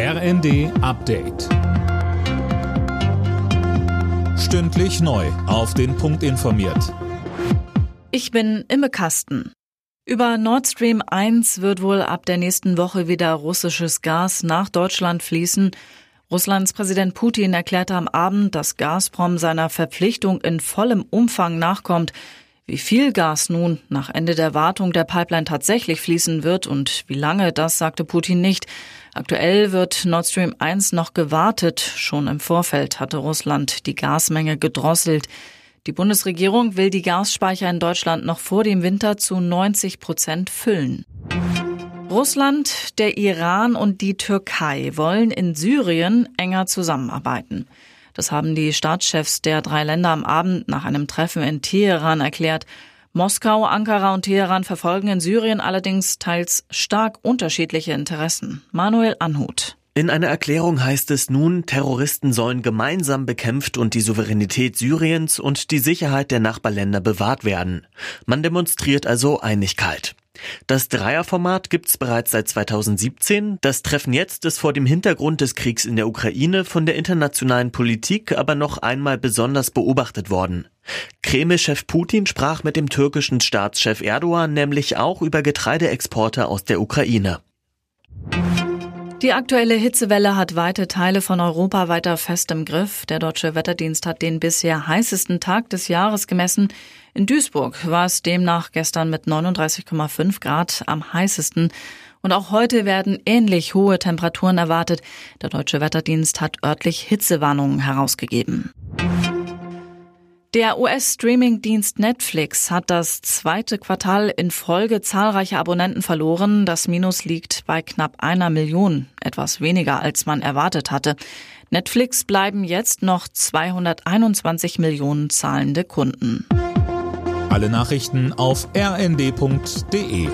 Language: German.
RND Update. Stündlich neu. Auf den Punkt informiert. Ich bin Imme Kasten. Über Nord Stream 1 wird wohl ab der nächsten Woche wieder russisches Gas nach Deutschland fließen. Russlands Präsident Putin erklärte am Abend, dass Gazprom seiner Verpflichtung in vollem Umfang nachkommt. Wie viel Gas nun nach Ende der Wartung der Pipeline tatsächlich fließen wird und wie lange, das sagte Putin nicht. Aktuell wird Nord Stream 1 noch gewartet. Schon im Vorfeld hatte Russland die Gasmenge gedrosselt. Die Bundesregierung will die Gasspeicher in Deutschland noch vor dem Winter zu 90 Prozent füllen. Russland, der Iran und die Türkei wollen in Syrien enger zusammenarbeiten. Das haben die Staatschefs der drei Länder am Abend nach einem Treffen in Teheran erklärt. Moskau, Ankara und Teheran verfolgen in Syrien allerdings teils stark unterschiedliche Interessen. Manuel Anhut. In einer Erklärung heißt es nun, Terroristen sollen gemeinsam bekämpft und die Souveränität Syriens und die Sicherheit der Nachbarländer bewahrt werden. Man demonstriert also Einigkeit. Das Dreierformat gibt's bereits seit 2017. Das Treffen jetzt ist vor dem Hintergrund des Kriegs in der Ukraine von der internationalen Politik aber noch einmal besonders beobachtet worden. Kreml-Chef Putin sprach mit dem türkischen Staatschef Erdogan nämlich auch über Getreideexporte aus der Ukraine. Die aktuelle Hitzewelle hat weite Teile von Europa weiter fest im Griff. Der deutsche Wetterdienst hat den bisher heißesten Tag des Jahres gemessen. In Duisburg war es demnach gestern mit 39,5 Grad am heißesten. Und auch heute werden ähnlich hohe Temperaturen erwartet. Der deutsche Wetterdienst hat örtlich Hitzewarnungen herausgegeben. Der US-Streaming-Dienst Netflix hat das zweite Quartal in Folge zahlreiche Abonnenten verloren. Das Minus liegt bei knapp einer Million, etwas weniger als man erwartet hatte. Netflix bleiben jetzt noch 221 Millionen zahlende Kunden. Alle Nachrichten auf rnd.de